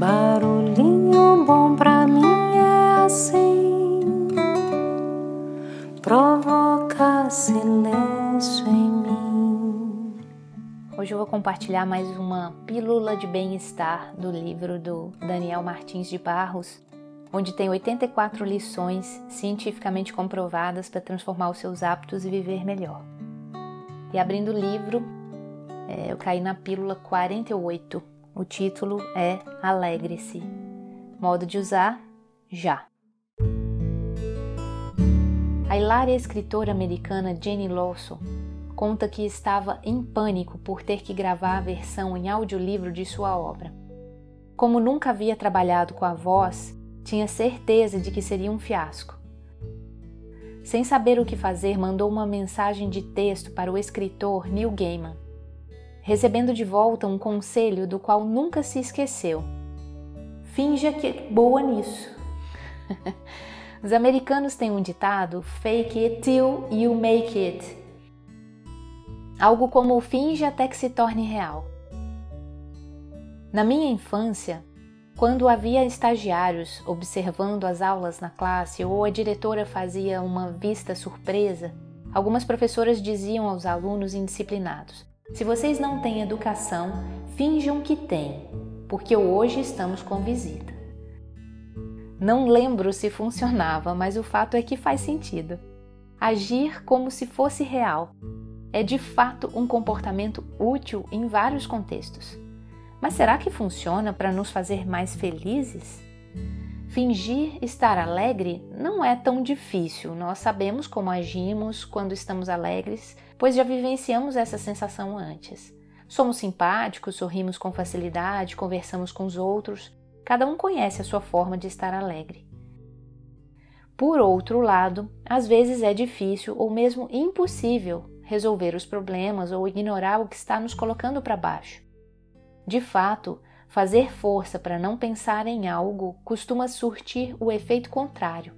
Barulhinho bom pra mim é assim, provoca silêncio em mim. Hoje eu vou compartilhar mais uma pílula de bem-estar do livro do Daniel Martins de Barros, onde tem 84 lições cientificamente comprovadas para transformar os seus hábitos e viver melhor. E abrindo o livro, é, eu caí na pílula 48. O título é Alegre-se. Modo de usar: já. A hilária escritora americana Jenny Lawson conta que estava em pânico por ter que gravar a versão em audiolivro de sua obra. Como nunca havia trabalhado com a voz, tinha certeza de que seria um fiasco. Sem saber o que fazer, mandou uma mensagem de texto para o escritor Neil Gaiman, recebendo de volta um conselho do qual nunca se esqueceu. Finja que é boa nisso. Os americanos têm um ditado: fake it till you make it. Algo como finge até que se torne real. Na minha infância, quando havia estagiários observando as aulas na classe ou a diretora fazia uma vista surpresa, algumas professoras diziam aos alunos indisciplinados: Se vocês não têm educação, finjam que têm, porque hoje estamos com visita. Não lembro se funcionava, mas o fato é que faz sentido. Agir como se fosse real é de fato um comportamento útil em vários contextos. Mas será que funciona para nos fazer mais felizes? Fingir estar alegre não é tão difícil. Nós sabemos como agimos quando estamos alegres, pois já vivenciamos essa sensação antes. Somos simpáticos, sorrimos com facilidade, conversamos com os outros. Cada um conhece a sua forma de estar alegre. Por outro lado, às vezes é difícil ou mesmo impossível resolver os problemas ou ignorar o que está nos colocando para baixo. De fato, fazer força para não pensar em algo costuma surtir o efeito contrário.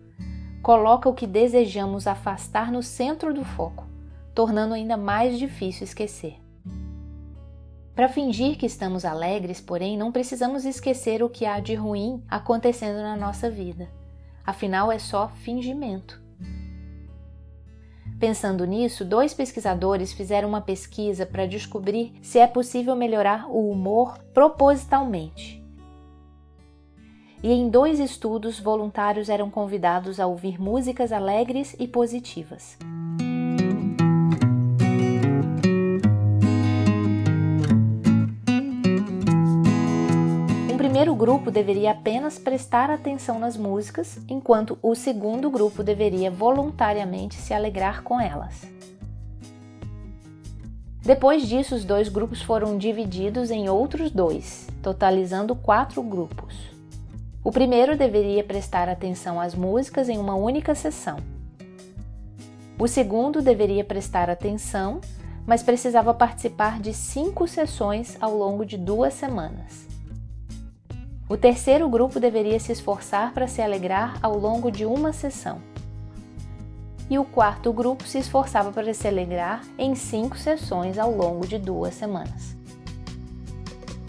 Coloca o que desejamos afastar no centro do foco, tornando ainda mais difícil esquecer. Para fingir que estamos alegres, porém, não precisamos esquecer o que há de ruim acontecendo na nossa vida. Afinal, é só fingimento. Pensando nisso, dois pesquisadores fizeram uma pesquisa para descobrir se é possível melhorar o humor propositalmente. E em dois estudos, voluntários eram convidados a ouvir músicas alegres e positivas. Primeiro grupo deveria apenas prestar atenção nas músicas, enquanto o segundo grupo deveria voluntariamente se alegrar com elas. Depois disso, os dois grupos foram divididos em outros dois, totalizando quatro grupos. O primeiro deveria prestar atenção às músicas em uma única sessão. O segundo deveria prestar atenção, mas precisava participar de cinco sessões ao longo de duas semanas. O terceiro grupo deveria se esforçar para se alegrar ao longo de uma sessão. E o quarto grupo se esforçava para se alegrar em cinco sessões ao longo de duas semanas.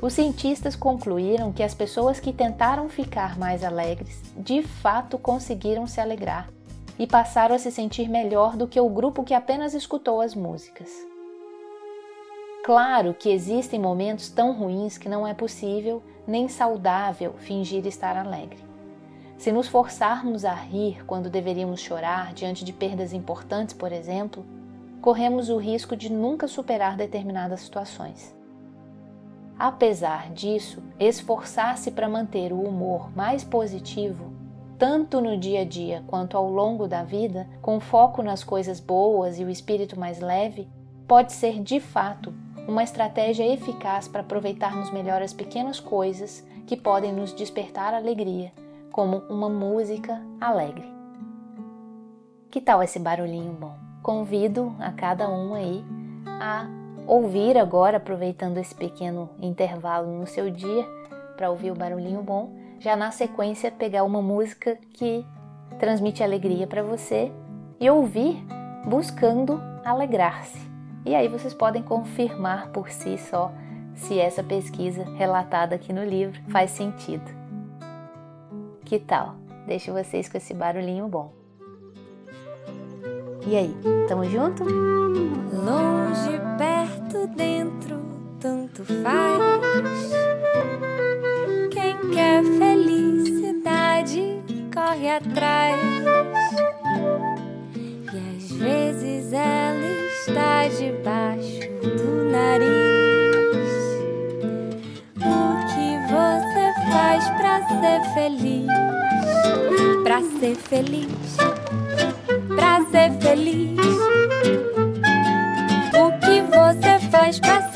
Os cientistas concluíram que as pessoas que tentaram ficar mais alegres de fato conseguiram se alegrar e passaram a se sentir melhor do que o grupo que apenas escutou as músicas. Claro que existem momentos tão ruins que não é possível nem saudável fingir estar alegre. Se nos forçarmos a rir quando deveríamos chorar diante de perdas importantes, por exemplo, corremos o risco de nunca superar determinadas situações. Apesar disso, esforçar-se para manter o humor mais positivo, tanto no dia a dia quanto ao longo da vida, com foco nas coisas boas e o espírito mais leve, pode ser de fato uma estratégia eficaz para aproveitarmos melhor as pequenas coisas que podem nos despertar alegria, como uma música alegre. Que tal esse barulhinho bom? Convido a cada um aí a ouvir agora, aproveitando esse pequeno intervalo no seu dia, para ouvir o barulhinho bom, já na sequência pegar uma música que transmite alegria para você e ouvir buscando alegrar-se. E aí vocês podem confirmar por si só se essa pesquisa relatada aqui no livro faz sentido. Que tal? Deixo vocês com esse barulhinho bom. E aí, tamo junto? Longe, perto, dentro, tanto faz. Quem quer felicidade corre atrás. E às vezes ela feliz, pra ser feliz, o que você faz pra ser